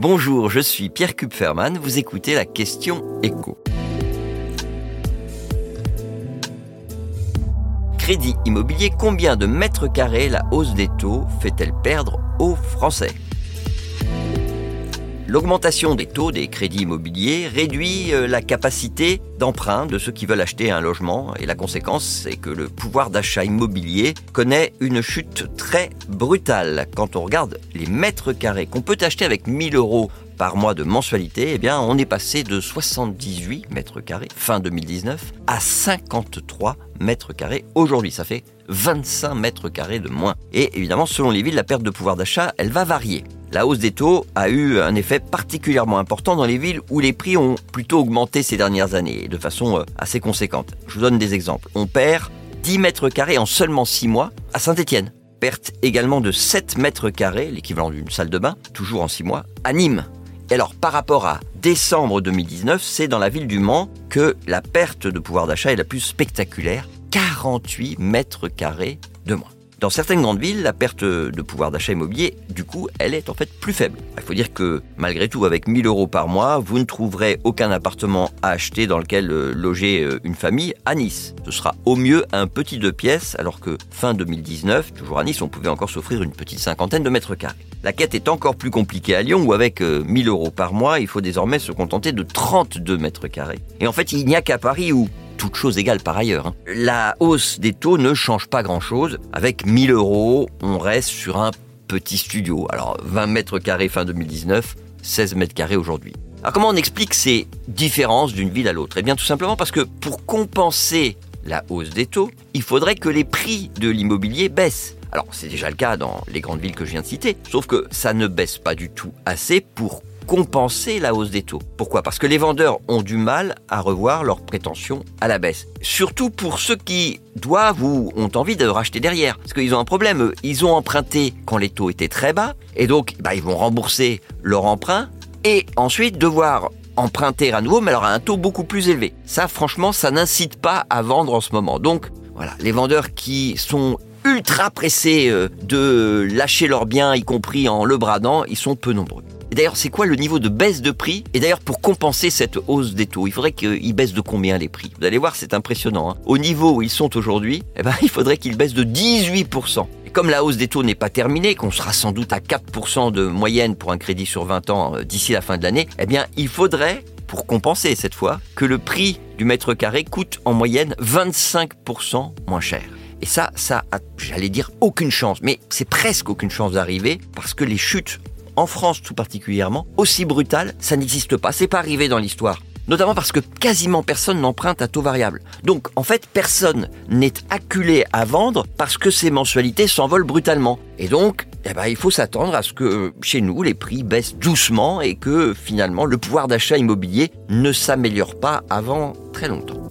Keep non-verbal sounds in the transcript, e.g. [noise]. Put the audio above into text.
Bonjour, je suis Pierre Kupferman, vous écoutez la question écho. Crédit immobilier, combien de mètres carrés la hausse des taux fait-elle perdre aux Français? L'augmentation des taux des crédits immobiliers réduit euh, la capacité d'emprunt de ceux qui veulent acheter un logement et la conséquence c'est que le pouvoir d'achat immobilier connaît une chute très brutale. Quand on regarde les mètres carrés qu'on peut acheter avec 1000 euros par mois de mensualité, eh bien, on est passé de 78 mètres carrés fin 2019 à 53 mètres carrés aujourd'hui. Ça fait 25 mètres carrés de moins. Et évidemment, selon les villes, la perte de pouvoir d'achat, elle va varier. La hausse des taux a eu un effet particulièrement important dans les villes où les prix ont plutôt augmenté ces dernières années, de façon euh, assez conséquente. Je vous donne des exemples. On perd 10 mètres carrés en seulement 6 mois à Saint-Étienne. Perte également de 7 mètres carrés, l'équivalent d'une salle de bain, toujours en 6 mois, à Nîmes. Et alors, par rapport à décembre 2019, c'est dans la ville du Mans que la perte de pouvoir d'achat est la plus spectaculaire. 48 mètres carrés de moins. Dans certaines grandes villes, la perte de pouvoir d'achat immobilier, du coup, elle est en fait plus faible. Il faut dire que malgré tout, avec 1000 euros par mois, vous ne trouverez aucun appartement à acheter dans lequel euh, loger euh, une famille à Nice. Ce sera au mieux un petit deux pièces, alors que fin 2019, toujours à Nice, on pouvait encore s'offrir une petite cinquantaine de mètres carrés. La quête est encore plus compliquée à Lyon, où avec 1000 euh, euros par mois, il faut désormais se contenter de 32 mètres carrés. Et en fait, il n'y a qu'à Paris où toute chose égale par ailleurs. Hein. La hausse des taux ne change pas grand-chose. Avec 1000 euros, on reste sur un petit studio. Alors 20 mètres carrés fin 2019, 16 mètres carrés aujourd'hui. Alors comment on explique ces différences d'une ville à l'autre? Eh bien tout simplement parce que pour compenser la hausse des taux, il faudrait que les prix de l'immobilier baissent. Alors c'est déjà le cas dans les grandes villes que je viens de citer, sauf que ça ne baisse pas du tout assez pour compenser la hausse des taux. Pourquoi? Parce que les vendeurs ont du mal à revoir leurs prétentions à la baisse. Surtout pour ceux qui doivent ou ont envie de racheter derrière. Parce qu'ils ont un problème, ils ont emprunté quand les taux étaient très bas, et donc bah, ils vont rembourser leur emprunt, et ensuite devoir emprunter à nouveau, mais alors à un taux beaucoup plus élevé. Ça, franchement, ça n'incite pas à vendre en ce moment. Donc, voilà, les vendeurs qui sont ultra pressés euh, de lâcher leurs biens, y compris en le bradant, ils sont peu nombreux. D'ailleurs, c'est quoi le niveau de baisse de prix Et d'ailleurs, pour compenser cette hausse des taux, il faudrait qu'ils baissent de combien les prix Vous allez voir, c'est impressionnant. Hein. Au niveau où ils sont aujourd'hui, eh ben, [laughs] il faudrait qu'ils baissent de 18%. Et comme la hausse des taux n'est pas terminée, qu'on sera sans doute à 4% de moyenne pour un crédit sur 20 ans euh, d'ici la fin de l'année, eh bien, il faudrait pour compenser cette fois, que le prix du mètre carré coûte en moyenne 25% moins cher. Et ça, ça a, j'allais dire, aucune chance, mais c'est presque aucune chance d'arriver parce que les chutes en France tout particulièrement, aussi brutal, ça n'existe pas. C'est pas arrivé dans l'histoire. Notamment parce que quasiment personne n'emprunte à taux variable. Donc, en fait, personne n'est acculé à vendre parce que ses mensualités s'envolent brutalement. Et donc, eh ben, il faut s'attendre à ce que chez nous, les prix baissent doucement et que finalement, le pouvoir d'achat immobilier ne s'améliore pas avant très longtemps.